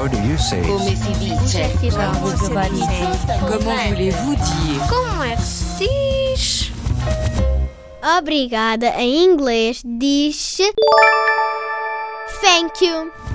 How do you say? Come si dice? Comment voulez-vous dire Como é que se diz? Obrigada em inglês diz Thank you.